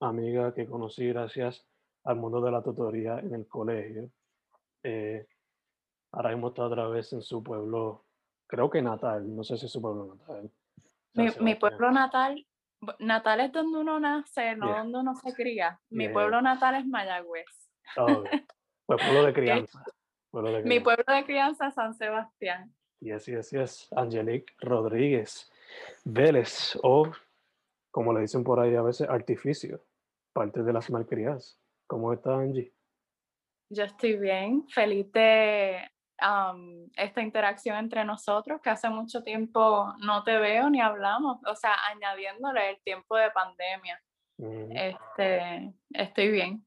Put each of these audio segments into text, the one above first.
amiga que conocí gracias al mundo de la tutoría en el colegio. Eh, ahora mismo está otra vez en su pueblo, creo que natal, no sé si es su pueblo natal. Mi, mi, pueblo natal, natal es donde uno nace, no donde uno se cría. Mi pueblo natal es Mayagüez. Oh, pues pueblo de crianza. Pueblo de crianza. Mi pueblo de crianza San Sebastián. Yes, yes, yes. Angelique Rodríguez Vélez, o como le dicen por ahí a veces, artificio, parte de las malcriadas. ¿Cómo está Angie? Yo estoy bien, feliz de esta interacción entre nosotros, que hace mucho tiempo no te veo ni hablamos, o sea, añadiéndole el tiempo de pandemia. este, estoy bien.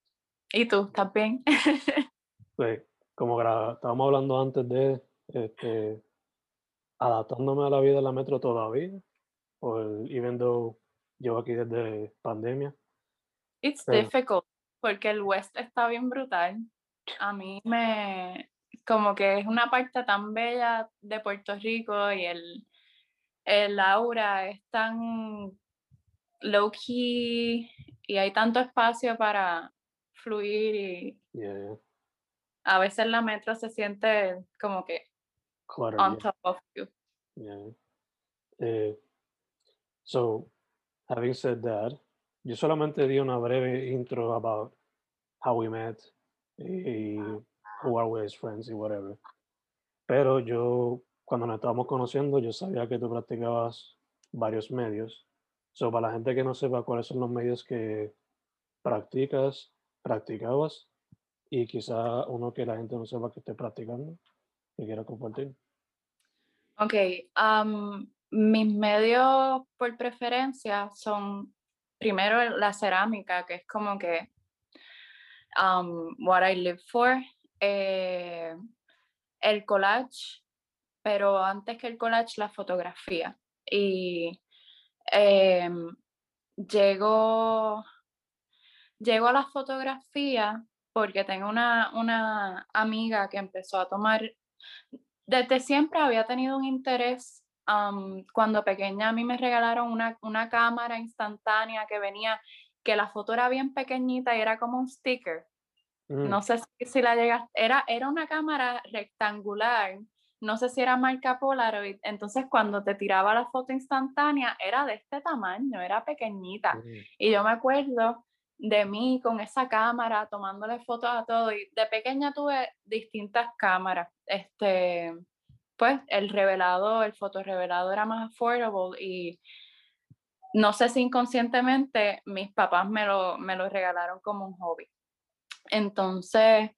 ¿Y tú, estás bien? pues, como estábamos hablando antes de, este, adaptándome a la vida de la metro todavía, por, even though llevo aquí desde pandemia. It's difficult, porque el West está bien brutal. A mí me, como que es una parte tan bella de Puerto Rico y el, el aura es tan low key y hay tanto espacio para fluir y a veces la metro se siente como que on top of you. Yeah. Eh, so, having said that, yo solamente di una breve intro about how we met y who are we as friends y whatever. Pero yo, cuando nos estábamos conociendo, yo sabía que tú practicabas varios medios. So, para la gente que no sepa cuáles son los medios que practicas, practicabas, y quizá uno que la gente no sepa que esté practicando, que quiera compartir. Ok, mis medios por preferencia son primero la cerámica, que es como que what I live for, eh, el collage, pero antes que el collage, la fotografía. Y eh, llego, llego a la fotografía porque tengo una, una amiga que empezó a tomar desde siempre había tenido un interés. Cuando pequeña a mí me regalaron una, una, cámara instantánea que venía, que la foto era bien pequeñita y era como un sticker. Mm. No sé si, si la llegaste, era, era una cámara rectangular, no sé si era marca Polaroid, entonces cuando te tiraba la foto instantánea era de este tamaño, era pequeñita. Mm. Y yo me acuerdo de mí con esa cámara, tomándole fotos a todo. Y de pequeña tuve distintas cámaras. Este, pues el revelado, el fotorrevelado era más affordable y no sé si inconscientemente mis papás me lo, me lo regalaron como un hobby. Entonces,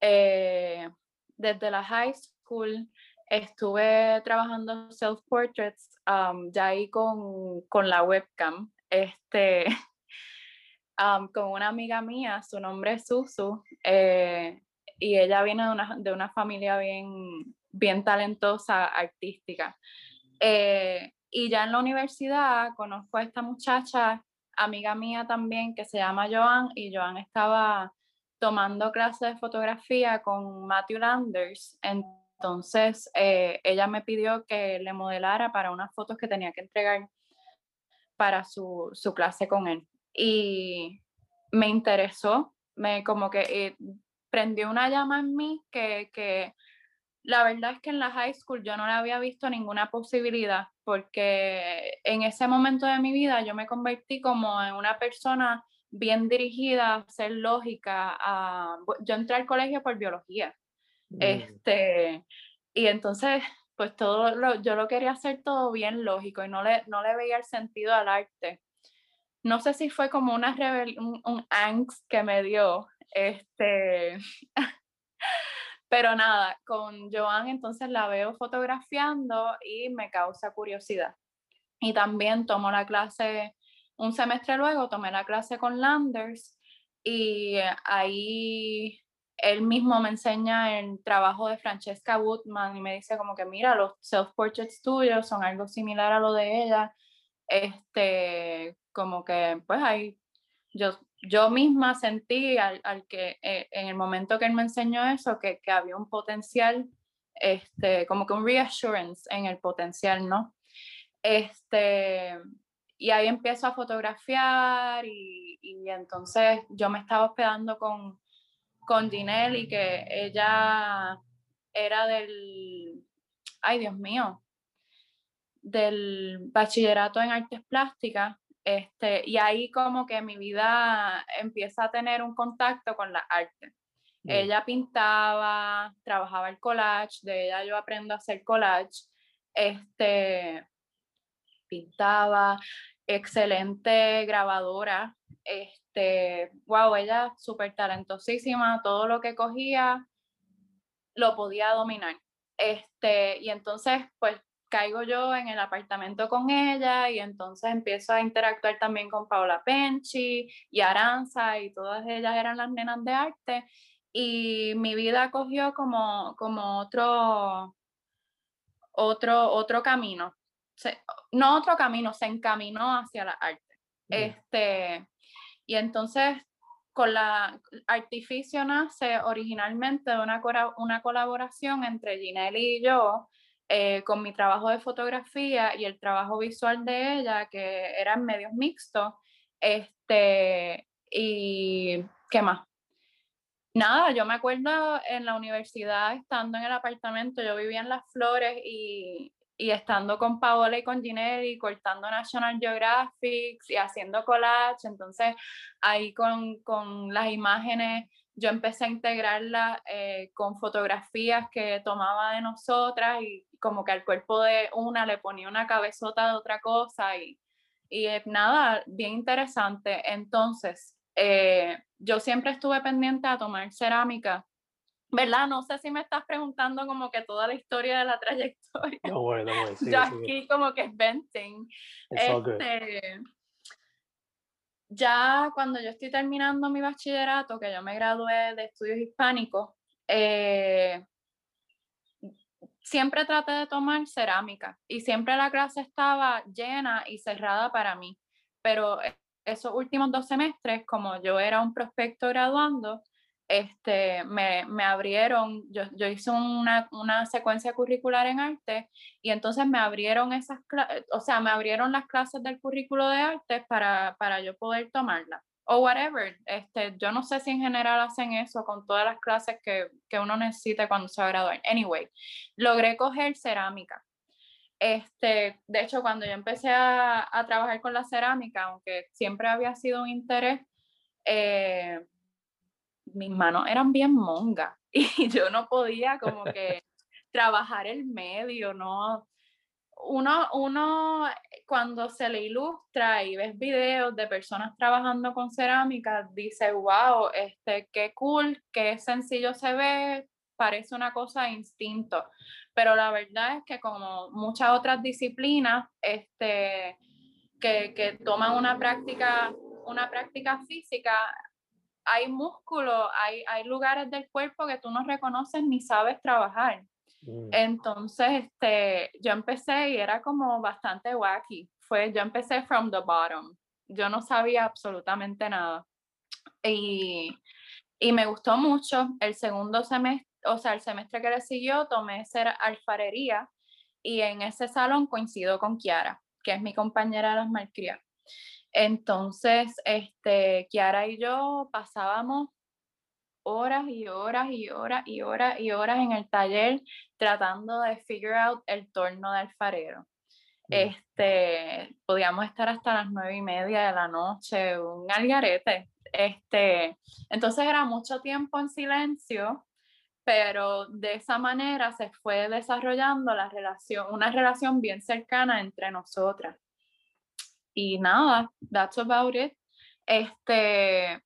eh, desde la high school estuve trabajando self-portraits ya ahí con, con la webcam. Este, con una amiga mía, su nombre es Susu, eh, y ella viene de una, de una, familia bien, bien talentosa, artística. Eh, y ya en la universidad conozco a esta muchacha, amiga mía también que se llama Joan y Joan estaba tomando clases de fotografía con Matthew Landers. Entonces, eh, ella me pidió que le modelara para unas fotos que tenía que entregar para su, su clase con él. Y me interesó, me como que eh, prendió una llama en mí que, que la verdad es que en la high school yo no le había visto ninguna posibilidad porque en ese momento de mi vida yo me convertí como en una persona bien dirigida a ser lógica. A, yo entré al colegio por biología. Mm. Este, y entonces, pues todo lo, yo lo quería hacer todo bien lógico y no le, no le veía el sentido al arte. No sé si fue como una un, un angst que me dio. Este, Pero nada, con Joan entonces la veo fotografiando y me causa curiosidad. Y también tomo la clase, un semestre luego tomé la clase con Landers y ahí él mismo me enseña el trabajo de Francesca Woodman y me dice como que mira, los self-portraits tuyos son algo similar a lo de ella. Este, como que pues ahí yo yo misma sentí al, que eh, en el momento que él me enseñó eso, que, había un potencial, este, como que un reassurance en el potencial, ¿no? Este, y ahí empiezo a fotografiar y, entonces yo me estaba hospedando con, con Ginelle y que ella era del, ay Dios mío, del bachillerato en artes plásticas este, y ahí como que mi vida empieza a tener un contacto con la arte. Ella pintaba, trabajaba el collage, de ella yo aprendo a hacer collage. Este, pintaba, excelente grabadora. Este, wow, ella súper talentosísima, todo lo que cogía lo podía dominar. Este, y entonces, pues caigo yo en el apartamento con ella y entonces empiezo a interactuar también con Paola Penchi y Aranza y todas ellas eran las nenas de arte y mi vida cogió como, como otro, otro, otro camino. no otro camino, se encaminó hacia la arte. Este, y entonces con la Artificio nace originalmente una, una colaboración entre Ginelli y yo, eh, con mi trabajo de fotografía y el trabajo visual de ella, que eran medios mixtos. Este, y qué más. Nada, yo me acuerdo en la universidad, estando en el apartamento, yo vivía en Las Flores y, y estando con Paola y con Ginelli, cortando National Geographic y haciendo collage, entonces ahí con, con las imágenes yo empecé a integrarla eh, con fotografías que tomaba de nosotras y como que al cuerpo de una le ponía una cabezota de otra cosa y, y nada, bien interesante. Entonces, eh, yo siempre estuve pendiente a tomar cerámica, ¿verdad? No sé si me estás preguntando como que toda la historia de la trayectoria. No, bueno, no, sí, yo aquí como que es venting. Este, ya cuando yo estoy terminando mi bachillerato, que yo me gradué de estudios hispánicos, eh, siempre traté de tomar cerámica y siempre la clase estaba llena y cerrada para mí. Pero esos últimos dos semestres, como yo era un prospecto graduando, este, me, me abrieron, yo, yo hice una, una, secuencia curricular en arte y entonces me abrieron esas, o sea, me abrieron las clases del currículo de arte para, para yo poder tomarla. O whatever, este, yo no sé si en general hacen eso con todas las clases que, que uno necesita cuando se va a graduar. Anyway, logré coger cerámica. Este, de hecho, cuando yo empecé a, a trabajar con la cerámica, aunque siempre había sido un interés, eh, mis manos eran bien mongas y yo no podía como que trabajar el medio, ¿no? Uno, uno cuando se le ilustra y ves videos de personas trabajando con cerámica, dice, wow, este, qué cool, qué sencillo se ve, parece una cosa de instinto. Pero la verdad es que como muchas otras disciplinas, este, que, que toman una práctica, una práctica física, hay músculo, hay, hay lugares del cuerpo que tú no reconoces ni sabes trabajar. Mm. Entonces, este, yo empecé y era como bastante wacky. Fue, yo empecé from the bottom. yo no sabía absolutamente nada. Y, y me gustó mucho. El segundo semestre, o sea, el semestre que le siguió, tomé ser alfarería y en ese salón coincido con Kiara, que es mi compañera de las malcrias. Entonces, este, Kiara y yo pasábamos horas y horas y horas y horas y horas en el taller tratando de figure out el torno de alfarero. Mm. Este, podíamos estar hasta las nueve y media de la noche, un algarete. Este, entonces era mucho tiempo en silencio, pero de esa manera se fue desarrollando la relación, una relación bien cercana entre nosotras. Y nada, that's about it. Este,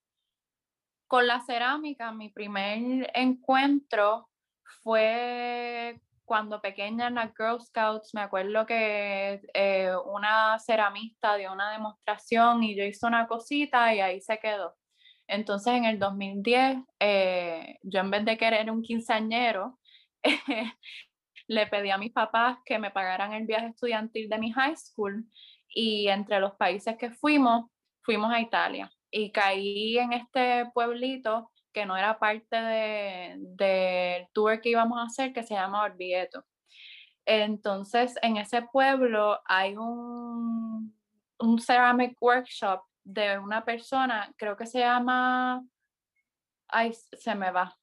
con la cerámica, mi primer encuentro fue cuando pequeña en las Girl Scouts, me acuerdo que eh, una ceramista dio una demostración y yo hice una cosita y ahí se quedó. Entonces en el 2010, eh, yo en vez de querer un quinceañero, le pedí a mis papás que me pagaran el viaje estudiantil de mi high school y entre los países que fuimos, fuimos a Italia y caí en este pueblito que no era parte del tour que íbamos a hacer, que se llama Orvieto. Entonces, en ese pueblo hay un, un ceramic workshop de una persona, creo que se llama, ay, se me va,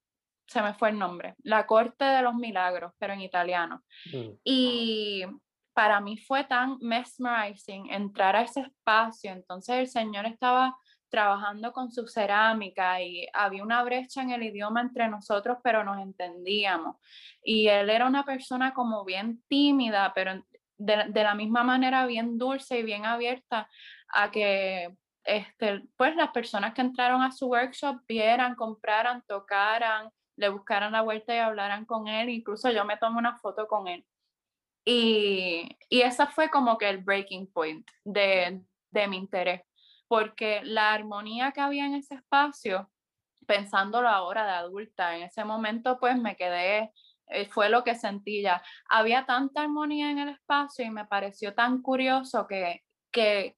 se me fue el nombre, La Corte de los Milagros, pero en italiano. Mm. Y para mí fue tan mesmerizing entrar a ese espacio, entonces el Señor estaba trabajando con su cerámica y había una brecha en el idioma entre nosotros, pero nos entendíamos. Y él era una persona como bien tímida, pero de, de la misma manera bien dulce y bien abierta a que este, pues las personas que entraron a su workshop vieran, compraran, tocaran, le buscaran la vuelta y hablaran con él. Incluso yo me tomé una foto con él. Y, y esa fue como que el breaking point de, de mi interés porque la armonía que había en ese espacio, pensándolo ahora de adulta, en ese momento pues me quedé, eh, fue lo que sentí ya. Había tanta armonía en el espacio y me pareció tan curioso que, que,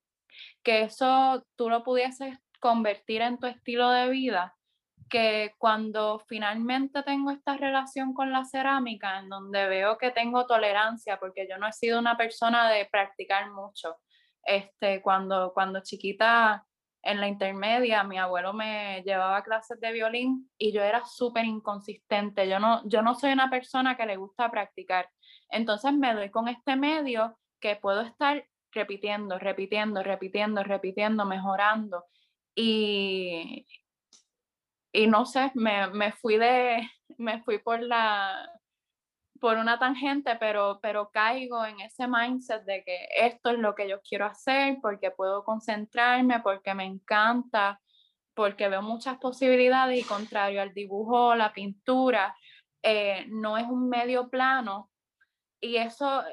que eso tú lo pudieses convertir en tu estilo de vida que cuando finalmente tengo esta relación con la cerámica, en donde veo que tengo tolerancia, porque yo no he sido una persona de practicar mucho, este, cuando, cuando chiquita en la intermedia, mi abuelo me llevaba clases de violín y yo era súper inconsistente. Yo no, yo no soy una persona que le gusta practicar. Entonces me doy con este medio que puedo estar repitiendo, repitiendo, repitiendo, repitiendo, mejorando. Y, y no sé, me, me, fui de, me fui por la, por una tangente, pero, pero caigo en ese mindset de que esto es lo que yo quiero hacer, porque puedo concentrarme, porque me encanta, porque veo muchas posibilidades y contrario al dibujo, la pintura, eh, no es un medio plano y eso,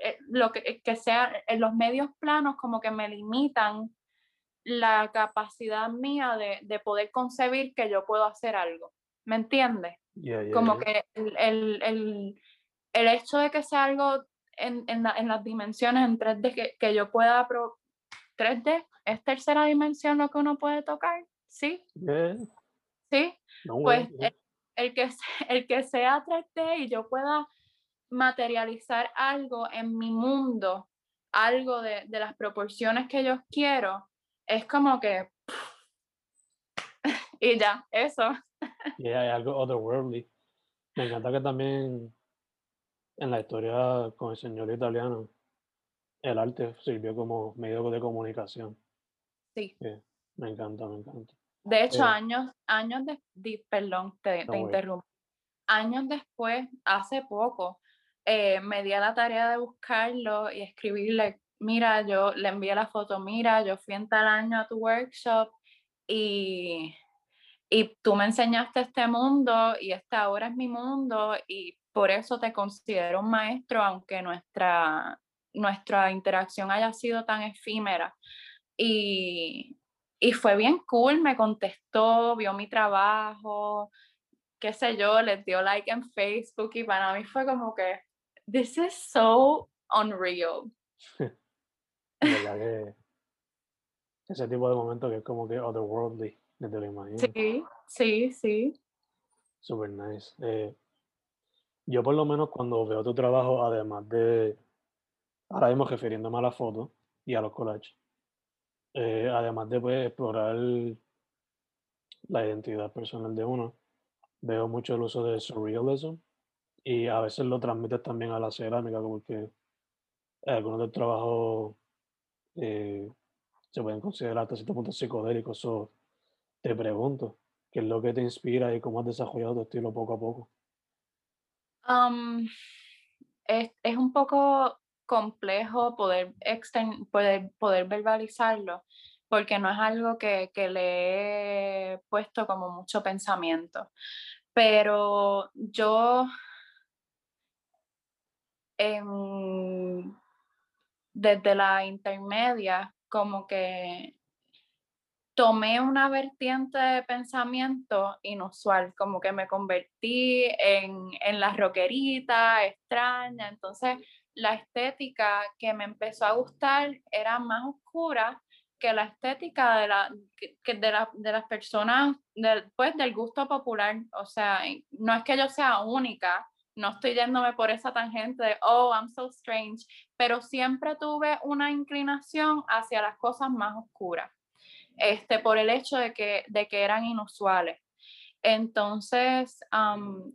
eh, lo que, que sea, en los medios planos como que me limitan la capacidad mía de, de poder concebir que yo puedo hacer algo. ¿Me entiendes? Como que el, el, el, hecho de que sea algo en, en, en las dimensiones en 3D, que, que yo pueda... Pro 3D, ¿es tercera dimensión lo que uno puede tocar? ¿Sí? ¿Sí? pues el, que, el que sea 3D y yo pueda materializar algo en mi mundo, algo de, de las proporciones que yo quiero, es como que... y ya, eso. Y hay algo otherworldly. Me encanta que también en la historia con el señor italiano, el arte sirvió como medio de comunicación. Sí. me encanta, me encanta. De hecho, eh, años, años de, perdón, te, te interrumpo. Años después, hace poco, eh, me di a la tarea de buscarlo y escribirle, mira, yo le envié la foto, mira, yo fui en tal año a tu workshop y y tú me enseñaste este mundo y esta ahora es mi mundo y por eso te considero un maestro, aunque nuestra, nuestra interacción haya sido tan efímera. Y, y fue bien cool, me contestó, vio mi trabajo, qué sé yo, les dio like en Facebook y para mí fue como que, this is so unreal. ese tipo de momento que es como que otherworldly, desde lo imagino. Sí, sí, sí. Super nice. Eh, yo por lo menos cuando veo tu trabajo, además de, ahora mismo refiriéndome a la foto y a los collages, eh, además de pues, explorar la identidad personal de uno, veo mucho el uso de surrealism y a veces lo transmites también a la cerámica, porque algunos del trabajo eh, se pueden considerar hasta cierto punto psicodélicos. So, te pregunto, ¿qué es lo que te inspira y cómo has desarrollado tu estilo poco a poco? Es, es, un poco complejo poder, poder, poder verbalizarlo, porque no es algo que, que, le he puesto como mucho pensamiento. Pero yo en, desde la intermedia, como que tomé una vertiente de pensamiento inusual, como que me convertí en, en la rockerita extraña, entonces la estética que me empezó a gustar era más oscura que la estética de, la, que de, la, de las personas del, pues, del gusto popular, o sea, no es que yo sea única, no estoy yéndome por esa tangente de, oh, I'm so strange, pero siempre tuve una inclinación hacia las cosas más oscuras, este, por el hecho de que, de que eran inusuales. Entonces,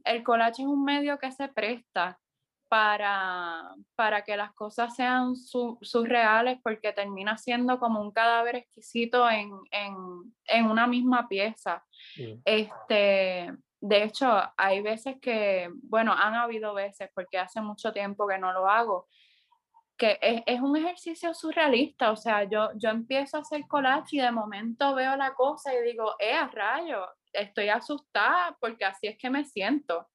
el collage es un medio que se presta para, para que las cosas sean surreales porque termina siendo como un cadáver exquisito en, en, en una misma pieza. Este, de hecho, hay veces que, bueno, han habido veces, porque hace mucho tiempo que no lo hago, que es, es, un ejercicio surrealista, o sea, yo, yo empiezo a hacer collage y de momento veo la cosa y digo, eh, a rayo, estoy asustada porque así es que me siento.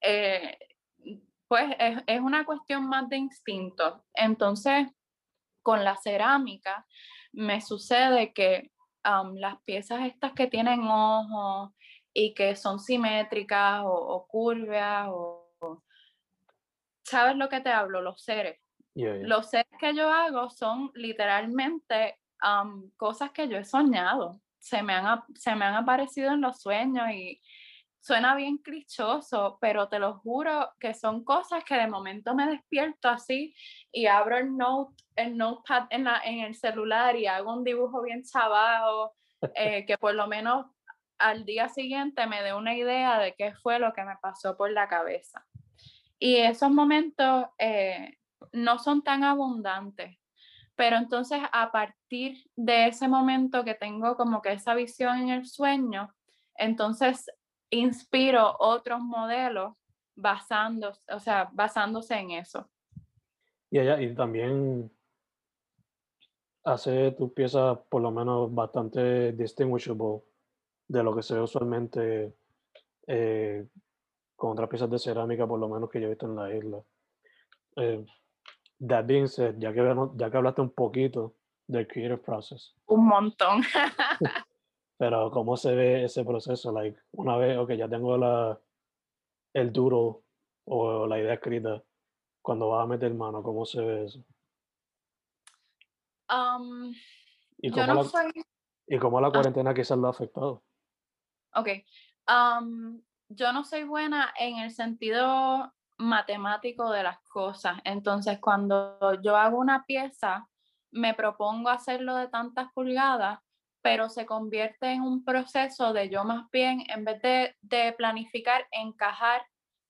Eh, pues es, es, una cuestión más de instinto. Entonces, con la cerámica me sucede que las piezas estas que tienen ojos y que son simétricas o, o curvas o, ¿Sabes lo que te hablo? Los seres. Los seres que yo hago son literalmente cosas que yo he soñado. Se me, han, se me han aparecido en los sueños y suena bien clichoso, pero te lo juro que son cosas que de momento me despierto así y abro el note, el notepad en, la, en el celular y hago un dibujo bien chavado, eh, que por lo menos al día siguiente me dé una idea de qué fue lo que me pasó por la cabeza. Y esos momentos eh, no son tan abundantes, pero entonces a partir de ese momento que tengo como que esa visión en el sueño, entonces inspiro otros modelos basándose, o sea, basándose en eso. Y, ella, y también hace tus piezas por lo menos bastante distinguishable de lo que se ve usualmente eh, con otras piezas de cerámica, por lo menos que yo he visto en la isla. Eh, that being said, ya que, ya que hablaste un poquito del creative process. Un montón. pero ¿cómo se ve ese proceso? Like, una vez, ok, ya tengo la, el duro o la idea escrita, cuando vas a meter mano, ¿cómo se ve eso? Um, ¿Y, cómo la, ¿Y cómo la ah. cuarentena quizás lo ha afectado? Ok. Um, yo no soy buena en el sentido matemático de las cosas. Entonces, cuando yo hago una pieza, me propongo hacerlo de tantas pulgadas, pero se convierte en un proceso de yo más bien, en vez de, de planificar, encajar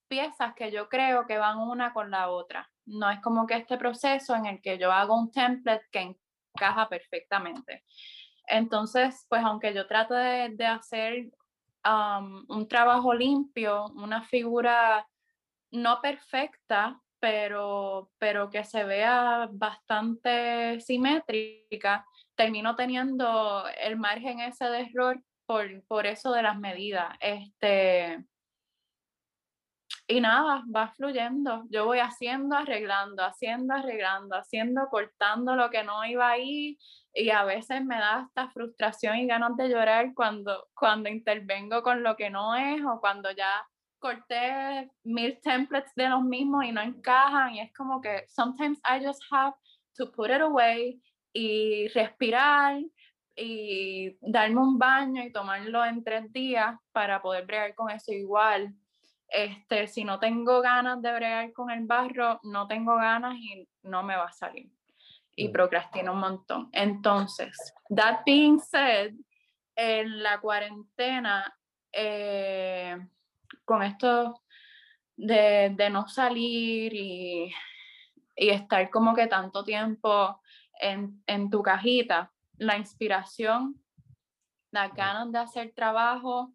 piezas que yo creo que van una con la otra. No es como que este proceso en el que yo hago un template que encaja perfectamente. Entonces, pues aunque yo trato de, de hacer un trabajo limpio, una figura no perfecta, pero, pero que se vea bastante simétrica, termino teniendo el margen ese de error por, por eso de las medidas. Este, y nada, va fluyendo. Yo voy haciendo, arreglando, haciendo, arreglando, haciendo, cortando lo que no iba ahí. Y a veces me da esta frustración y ganas de llorar cuando, cuando intervengo con lo que no es o cuando ya corté mil templates de los mismos y no encajan. Y es como que sometimes I just have to put it away y respirar y darme un baño y tomarlo en tres días para poder bregar con eso igual. Este, si no tengo ganas de bregar con el barro, no tengo ganas y no me va a salir. Y mm. procrastino un montón. Entonces, that being said, en la cuarentena, eh, con esto de, no salir y, y, estar como que tanto tiempo en, en tu cajita, la inspiración, las ganas de hacer trabajo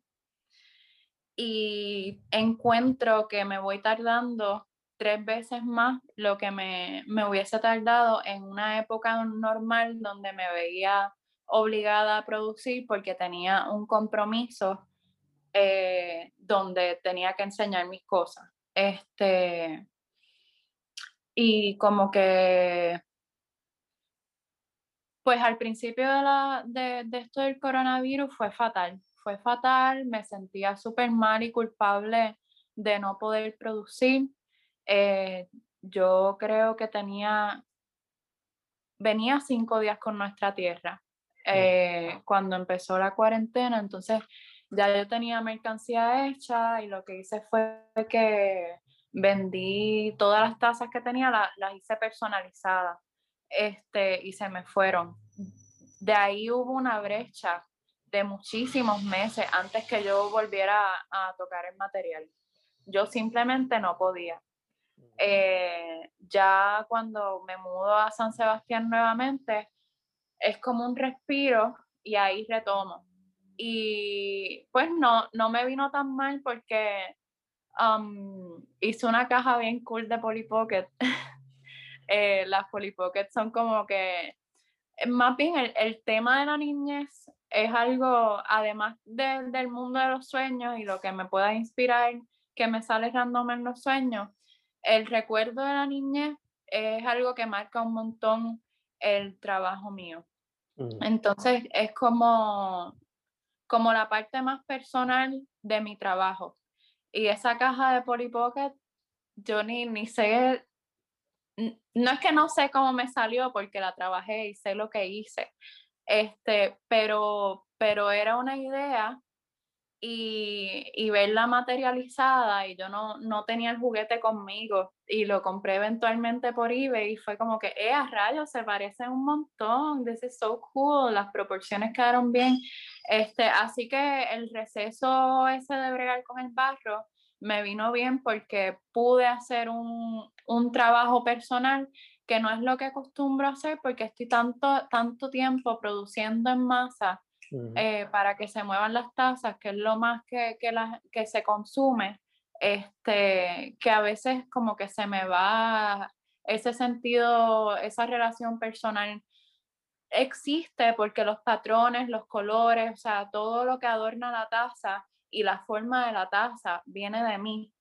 y encuentro que me voy tardando tres veces más lo que me, me, hubiese tardado en una época normal donde me veía obligada a producir porque tenía un compromiso eh, donde tenía que enseñar mis cosas. Este, y como que pues al principio de, la, de, de esto del coronavirus fue fatal, fue fatal, me sentía súper mal y culpable de no poder producir. Eh, yo creo que tenía, venía cinco días con nuestra tierra eh, cuando empezó la cuarentena, entonces ya yo tenía mercancía hecha y lo que hice fue que vendí todas las tazas que tenía, las hice personalizadas este, y se me fueron. De ahí hubo una brecha de muchísimos meses antes que yo volviera a, tocar el material. Yo simplemente no podía. Eh, ya cuando me mudo a San Sebastián nuevamente, es como un respiro y ahí retomo. Y pues no, no me vino tan mal porque um, hice una caja bien cool de Polly Pocket. Eh, las Polly Pocket son como que, eh, más bien el, el, tema de la niñez es algo, además del mundo de los sueños y lo que me pueda inspirar, que me sale random en los sueños, el recuerdo de la niñez es algo que marca un montón el trabajo mío. Mm. Entonces es como, como la parte más personal de mi trabajo. Y esa caja de Polly Pocket, yo ni, ni sé no es que no sé cómo me salió porque la trabajé y sé lo que hice, este, pero, pero era una idea y, y, verla materializada y yo no, no tenía el juguete conmigo y lo compré eventualmente por eBay y fue como que, eh, a rayos, se parece un montón, this is so cool, las proporciones quedaron bien, este, así que el receso ese de bregar con el barro me vino bien porque pude hacer un, un, trabajo personal que no es lo que acostumbro hacer porque estoy tanto, tanto tiempo produciendo en masa eh, para que se muevan las tazas, que es lo más que, que, la, que se consume, este, que a veces como que se me va ese sentido, esa relación personal existe porque los patrones, los colores, o sea, todo lo que adorna la taza y la forma de la taza viene de mí.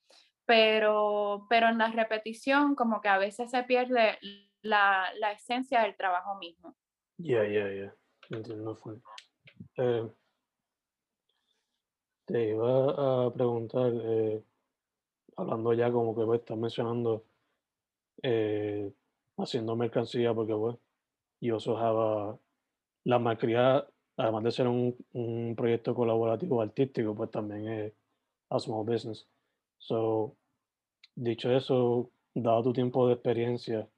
Pero, pero en la repetición como que a veces se pierde la, la esencia del trabajo mismo. Ya, ya, ya. Entiendo. Eh, te iba a preguntar, eh, hablando ya como que pues, estás mencionando eh, haciendo mercancía, porque pues, yo also la maestría además de ser un, proyecto colaborativo artístico, pues también es a small business. So, dicho eso, dado tu tiempo de experiencia,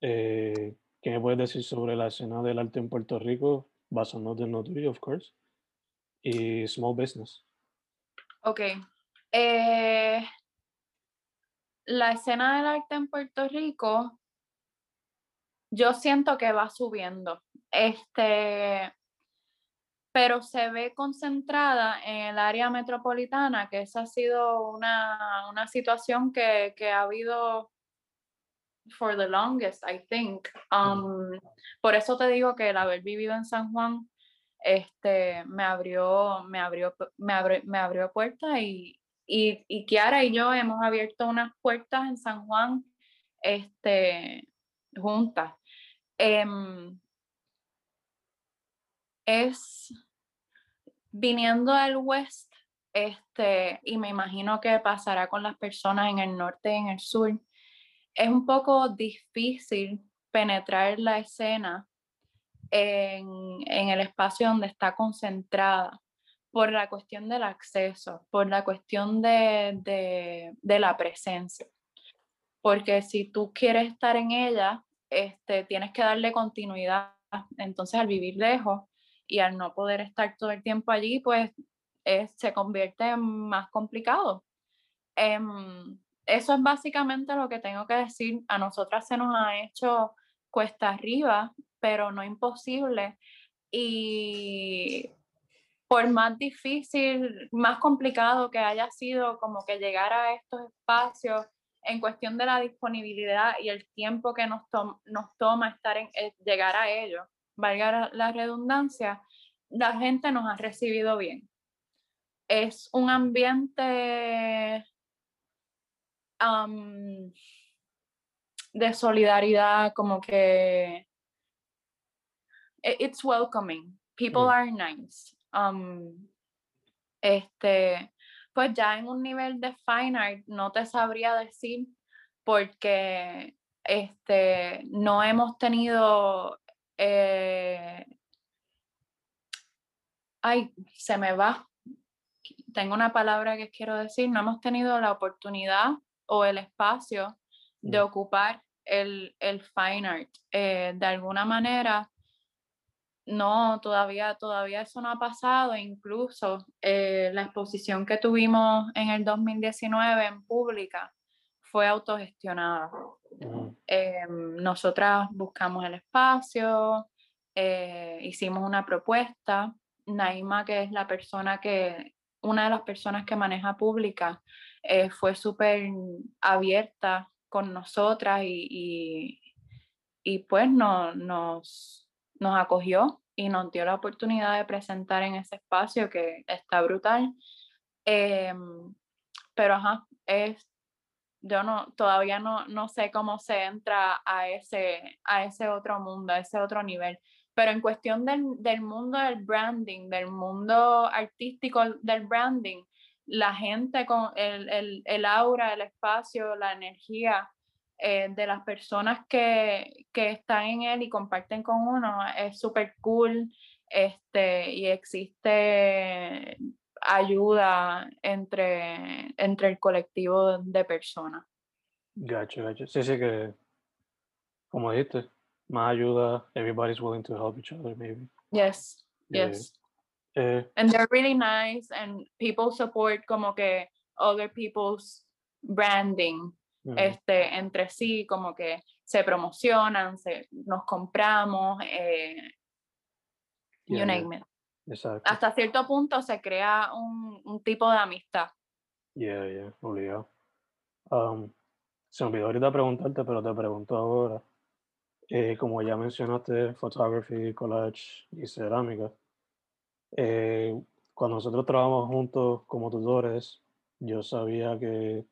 ¿qué me puedes decir sobre la escena del arte en Puerto Rico, basándote en lo of course, y small business? Ok. Eh, la escena del arte en Puerto Rico, yo siento que va subiendo. Este, pero se ve concentrada en el área metropolitana, que esa ha sido una, una situación que, que, ha habido for the longest, I think. Um, por eso te digo que el haber vivido en San Juan este, me, abrió, me, abrió, me, abrió, me abrió puertas y, y, y Kiara y yo hemos abierto unas puertas en San Juan este, juntas. Um, es viniendo del West, este, y me imagino que pasará con las personas en el norte y en el sur, es un poco difícil penetrar la escena en, en el espacio donde está concentrada por la cuestión del acceso, por la cuestión de, de, la presencia. Porque si tú quieres estar en ella, este, tienes que darle continuidad. Entonces, al vivir lejos y al no poder estar todo el tiempo allí, pues se convierte en más complicado. Eh, eso es básicamente lo que tengo que decir. A nosotras se nos ha hecho cuesta arriba, pero no imposible. Y por más difícil, más complicado que haya sido como que llegar a estos espacios en cuestión de la disponibilidad y el tiempo que nos, nos toma estar en, eh, llegar a ellos, valga la redundancia, la gente nos ha recibido bien. Es un ambiente um, de solidaridad, como que it's welcoming. People mm. are nice. Um, este, pues ya en un nivel de fine art no te sabría decir porque este, no hemos tenido eh, ay, se me va. Tengo una palabra que quiero decir, no hemos tenido la oportunidad o el espacio de mm. ocupar el, el fine art. Eh, de alguna manera, no, todavía, todavía eso no ha pasado. Incluso eh, la exposición que tuvimos en el 2019 en pública fue autogestionada. Mm. Em, nosotras buscamos el espacio, eh, hicimos una propuesta. Naima, que es la persona que, una de las personas que maneja pública, eh, fue súper abierta con nosotras y, y, pues no, nos, nos acogió y nos dio la oportunidad de presentar en ese espacio que está brutal. Em, pero ajá, es, yo no, todavía no, no sé cómo se entra a ese, a ese otro mundo, a ese otro nivel. Pero en cuestión del, del mundo del branding, del mundo artístico del branding, la gente con el, el, el aura, el espacio, la energía eh, de las personas que, que, están en él y comparten con uno es súper cool este, y existe ayuda entre, entre el colectivo de personas. Gacho, gacho. Sí, sí que, como dijiste, más ayuda, everybody's willing to help each other, maybe. Yes, yes. Eh, and they're really nice and people support como que other people's branding este, entre sí, como que se promocionan, se, nos compramos, eh, you name it. Hasta cierto punto se crea un, un tipo de amistad. Yeah, yeah, obligado. Um, se me olvidó ahorita preguntarte, pero te pregunto ahora. Eh, como ya mencionaste, photography, collage y cerámica. Eh, cuando nosotros trabajamos juntos como tutores, yo sabía que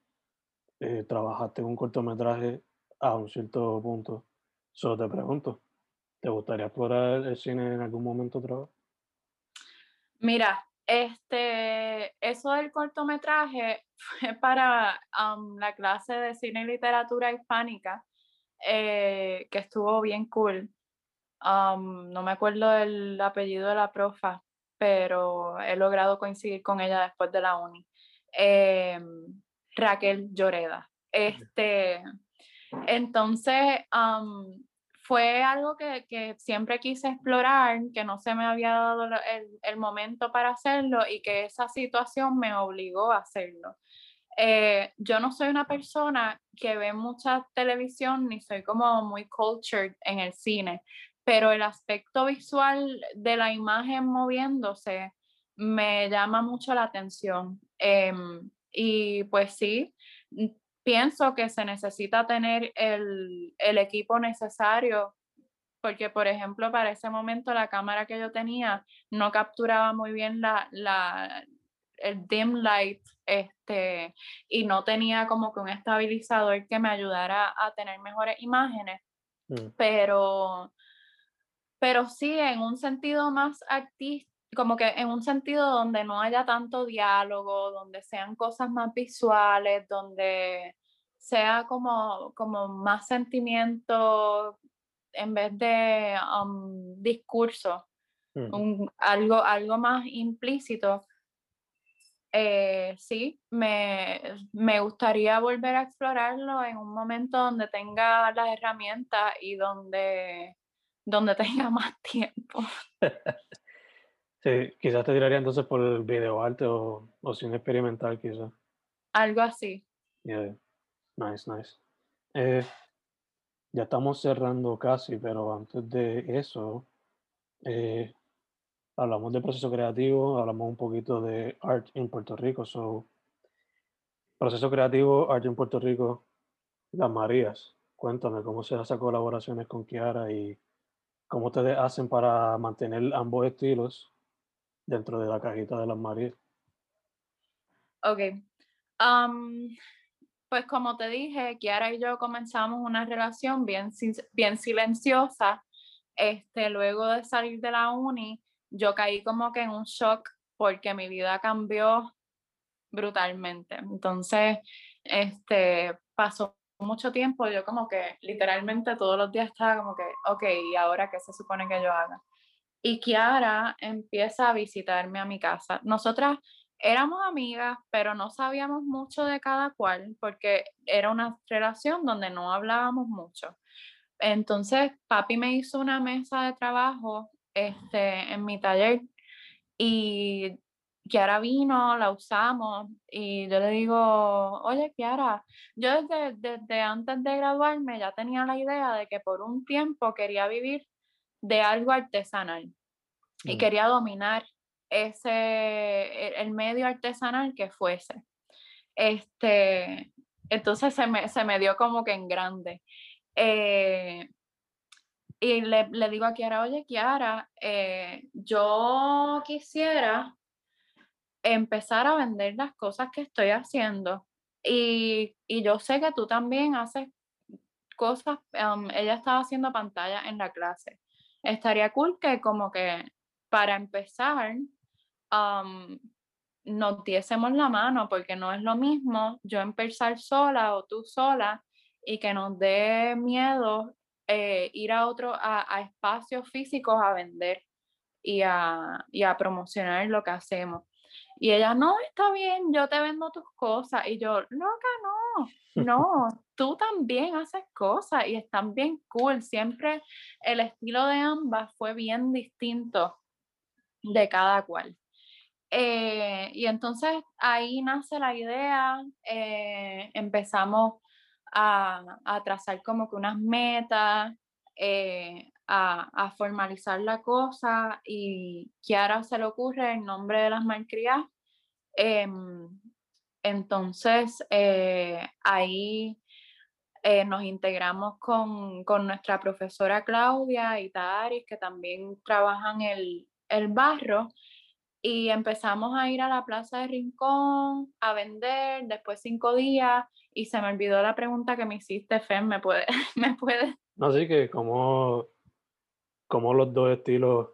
eh, trabajaste un cortometraje a un cierto punto. Solo te pregunto, ¿te gustaría explorar el cine en algún momento otra? Mira, este, eso del cortometraje fue para la clase de cine y literatura hispánica, que estuvo bien cool. No me acuerdo el apellido de la profa, pero he logrado coincidir con ella después de la uni. Em, Raquel Lloreda. Este, entonces, fue algo que, que, siempre quise explorar, que no se me había dado el, el, momento para hacerlo y que esa situación me obligó a hacerlo. Eh, yo no soy una persona que ve mucha televisión ni soy como muy cultured en el cine, pero el aspecto visual de la imagen moviéndose me llama mucho la atención. Em, y pues sí, pienso que se necesita tener el, el, equipo necesario, porque por ejemplo para ese momento la cámara que yo tenía no capturaba muy bien la, la, el dim light este, y no tenía como que un estabilizador que me ayudara a tener mejores imágenes, mm. pero pero sí en un sentido más artístico, como que en un sentido donde no haya tanto diálogo, donde sean cosas más visuales, donde sea como, como más sentimiento, en vez de um, discurso, un- algo, algo más implícito, eh, sí, me, me gustaría volver a explorarlo en un momento donde tenga las herramientas y donde, donde tenga más tiempo. Sí, quizás te tiraría entonces por el videoarte o, o cine experimental, quizás. Algo así. Yeah. Nice, nice. Eh, ya estamos cerrando casi, pero antes de eso, eh, hablamos de proceso creativo, hablamos un poquito de art en Puerto Rico. So, proceso creativo, art en Puerto Rico, Las Marías. Cuéntame cómo se hacen colaboraciones con Kiara y cómo ustedes hacen para mantener ambos estilos dentro de la cajita de Las Marías. Ok. Pues como te dije, Kiara y yo comenzamos una relación bien, bien silenciosa. Este, luego de salir de la uni, yo caí como que en un shock porque mi vida cambió brutalmente. Entonces, este, pasó mucho tiempo, yo como que literalmente todos los días estaba como que, ok, ¿y ahora qué se supone que yo haga? Y Kiara empieza a visitarme a mi casa. Nosotras éramos amigas, pero no sabíamos mucho de cada cual porque era una relación donde no hablábamos mucho. Entonces, papi me hizo una mesa de trabajo este, en mi taller y Kiara vino, la usamos y yo le digo, oye Kiara, yo desde, desde antes de graduarme ya tenía la idea de que por un tiempo quería vivir de algo artesanal y Mm. quería dominar ese, el, el medio artesanal que fuese. Este, entonces se me, se me dio como que en grande. Eh, y le, le digo a Kiara, oye Kiara, eh, yo quisiera empezar a vender las cosas que estoy haciendo. Y, y yo sé que tú también haces cosas, um, ella estaba haciendo pantalla en la clase. Estaría cool que como que para empezar um, nos diésemos la mano, porque no es lo mismo yo empezar sola o tú sola y que nos dé miedo eh, ir a otro, a, a espacios físicos a vender y a, y a promocionar lo que hacemos. Y ella, no, está bien, yo te vendo tus cosas. Y yo, loca, no, no, tú también haces cosas y están bien cool. Siempre el estilo de ambas fue bien distinto de cada cual. Eh, y entonces ahí nace la idea, eh, empezamos a, a, trazar como que unas metas, eh, a, a, formalizar la cosa y Kiara se le ocurre el nombre de las malcrias. Eh, entonces ahí nos integramos con, con, nuestra profesora Claudia y Taris, que también trabajan el, el barro y empezamos a ir a la plaza de Rincón a vender después cinco días y se me olvidó la pregunta que me hiciste, Fem, ¿me puede? ¿Me puede? No, sí, que como, como los dos estilos,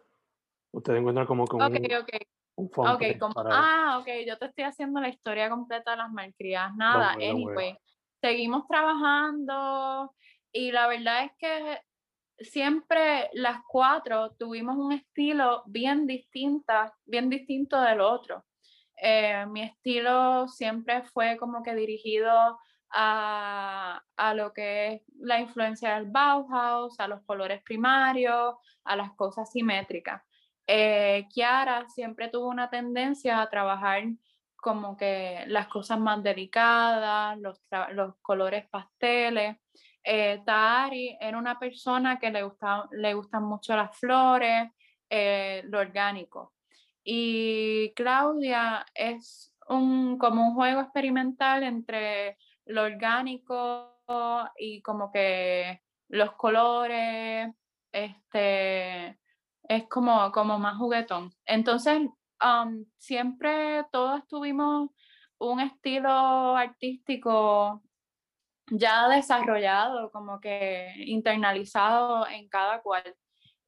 ustedes encuentran como con un, okay. Un okay, como. Ah, ok, yo te estoy haciendo la historia completa de las malcriadas. Nada, worry, don't anyway, seguimos trabajando y la verdad es que siempre las cuatro tuvimos un estilo bien distinta, bien distinto del otro. Eh, mi estilo siempre fue como que dirigido a, a, lo que es la influencia del Bauhaus, a los colores primarios, a las cosas simétricas. Eh, Kiara siempre tuvo una tendencia a trabajar como que las cosas más delicadas, los, colores pasteles. Eh, era una persona que le, gusta, le gustan mucho las flores, eh, lo orgánico. Y Claudia es un, como un juego experimental entre lo orgánico y como que los colores, este, es como, como más juguetón. Entonces, um, siempre todos tuvimos un estilo artístico ya desarrollado, como que internalizado en cada cual.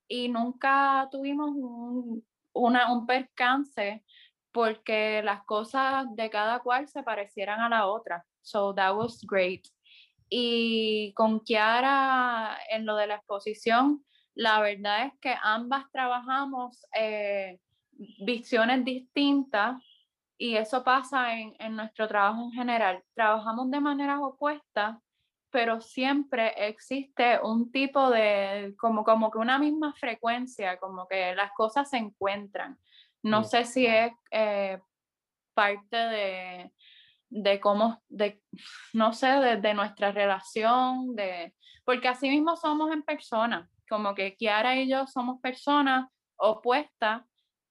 Y nunca tuvimos un, una, un percance porque las cosas de cada cual se parecieran a la otra. So that was great. Y con Kiara en lo de la exposición, la verdad es que ambas trabajamos eh, visiones distintas y eso pasa en, en, nuestro trabajo en general. Trabajamos de maneras opuestas, pero siempre existe un tipo de, como, como que una misma frecuencia, como que las cosas se encuentran. No mm. sé si es eh, parte de, de cómo, de, no sé, de, de, nuestra relación, de, porque así mismo somos en persona, como que Kiara y yo somos personas opuestas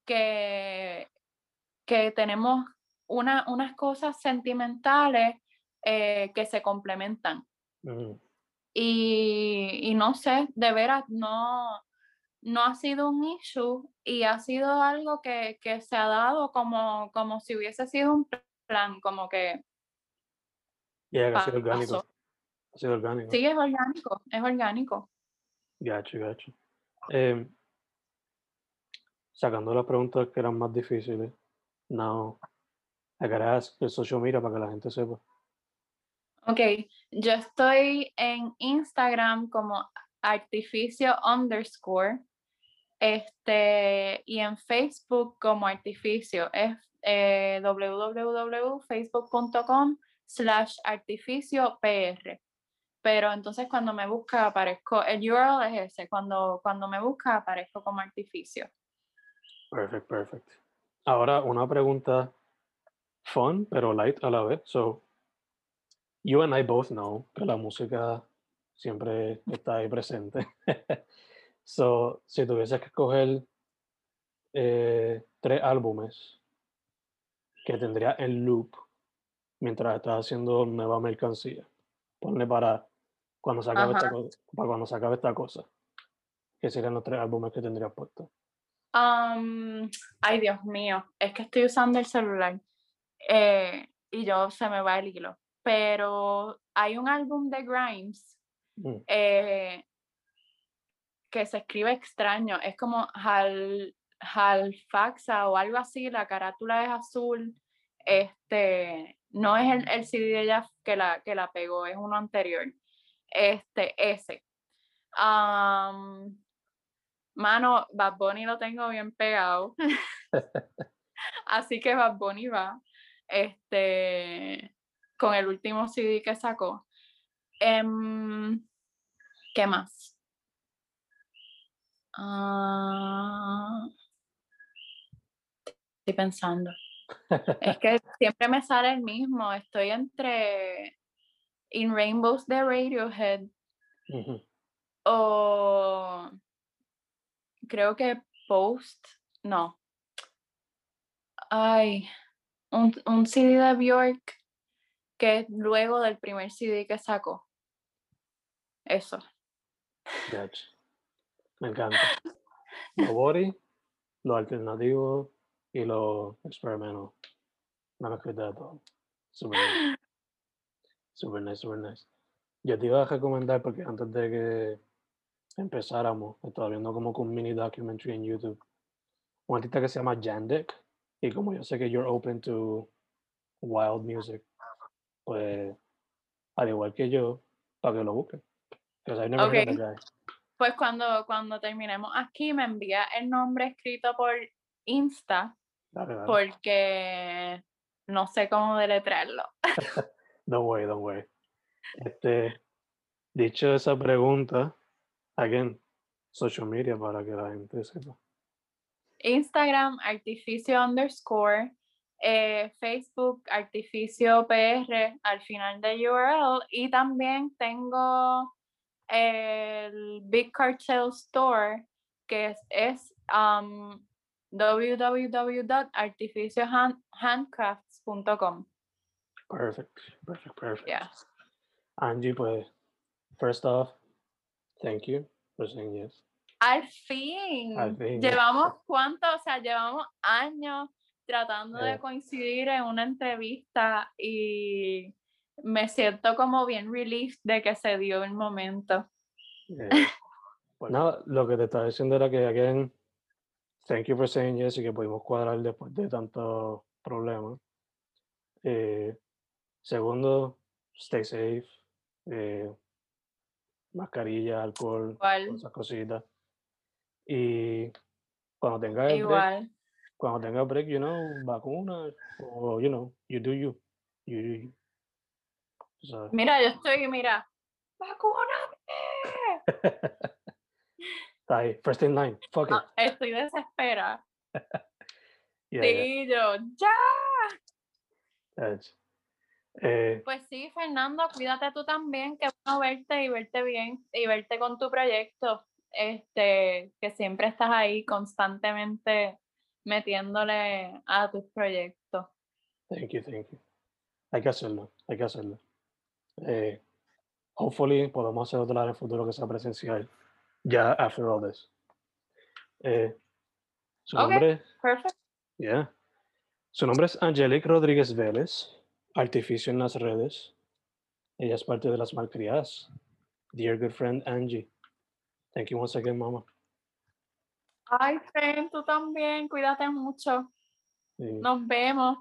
que, que tenemos una, unas cosas sentimentales eh, que se complementan. y, y, no sé, de veras, no, no ha sido un issue y ha sido algo que, que se ha dado como, como si hubiese sido un plan, como que... Yeah, ha sido orgánico. Ha sido orgánico. Sí, es orgánico, es orgánico. Gacho, gacho. Eh, sacando las preguntas que eran más difíciles, gotta ask el social media para que la gente sepa. Ok, yo estoy en Instagram como artificio underscore este, y en Facebook como artificio es eh, www.facebook.com slash artificio pr pero entonces cuando me busca aparezco, el URL es ese, cuando, cuando me busca aparezco como artificio. Perfect, perfect. Ahora una pregunta fun, pero light a la vez. So, you and I both know que la música siempre está ahí presente. so, si tuvieses que escoger eh, tres álbumes que tendría en loop mientras estás haciendo nueva mercancía, ponle para cuando se acabe, esta, para cuando se acabe esta cosa, ¿qué serían los tres álbumes que tendrías puestos? Um, ay, Dios mío, es que estoy usando el celular eh, y yo se me va el hilo. Pero hay un álbum de Grimes mm. eh, que se escribe extraño, es como Hal, Halfaxa o algo así, la carátula es azul. Este, no es el, el CD de ella que la, que la pegó, es uno anterior. Este, ese. Um, Mano, Bad Bunny lo tengo bien pegado. Así que Bad Bunny va. Este, con el último CD que sacó. Em, ¿Qué más? Ah, estoy pensando. es que siempre me sale el mismo. Estoy entre In Rainbows de Radiohead o creo que Post, no. Ay, un, un CD de Bjork que es luego del primer CD que sacó. Eso. Me encanta. Lo body, lo alternativo y lo experimental. No me de todo. Super. Super nice, super nice. Yo te iba a recomendar porque antes de que empezáramos, estaba viendo como un mini documentary en YouTube, un artista que se llama Jandek, y como yo sé que you're open to wild music, pues al igual que yo, para que lo busquen. Okay. Pues cuando, cuando terminemos aquí me envía el nombre escrito por Insta, porque no sé cómo deletrearlo. don't worry, don't worry. Este, dicho esa pregunta, Again, social media para que la gente sepa. Instagram, artificio underscore, eh, Facebook, artificio PR al final de URL y también tengo el Big Cartel Store que es, es um, www.artificiohandcrafts.com. Perfect, perfect, perfect. Yeah. Angie, pues, first off, Thank you for saying yes. Al fin. Llevamos cuánto, o sea, llevamos años tratando de coincidir en una entrevista y me siento como bien relieved de que se dio el momento. Pues nada, lo que te estaba diciendo era que, again, thank you for saying yes y que pudimos cuadrar después de tantos problemas. Eh, segundo, stay safe, eh, mascarilla, alcohol, Igual, esas cositas. Y cuando tenga el break, cuando tenga break, you know, vacuna, o, you know, you do you. You do you. Sabes. Mira, yo estoy, mira, vacúname. Está ahí, first in line, fuck it. Ah, Estoy desesperada. Yeah, yeah, Sí, yo, ya. that's- eh, Pues sí, Fernando, cuídate tú también, que bueno verte y verte bien y verte con tu proyecto. Este, que siempre estás ahí constantemente metiéndole a tus proyectos. thank you, thank you. Hay que hacerlo, hay que hacerlo. Eh, hopefully podemos hacer otra en el futuro que sea presencial. Ya after all this. Eh, su nombre, Perfect. yeah. Su nombre es Angelique Rodríguez Vélez, artificio en las redes. Ella es parte de las malcriadas. Dear good friend Angie. Thank you once again, mama. Ay, Fen, tú también, cuídate mucho. Sí. Nos vemos.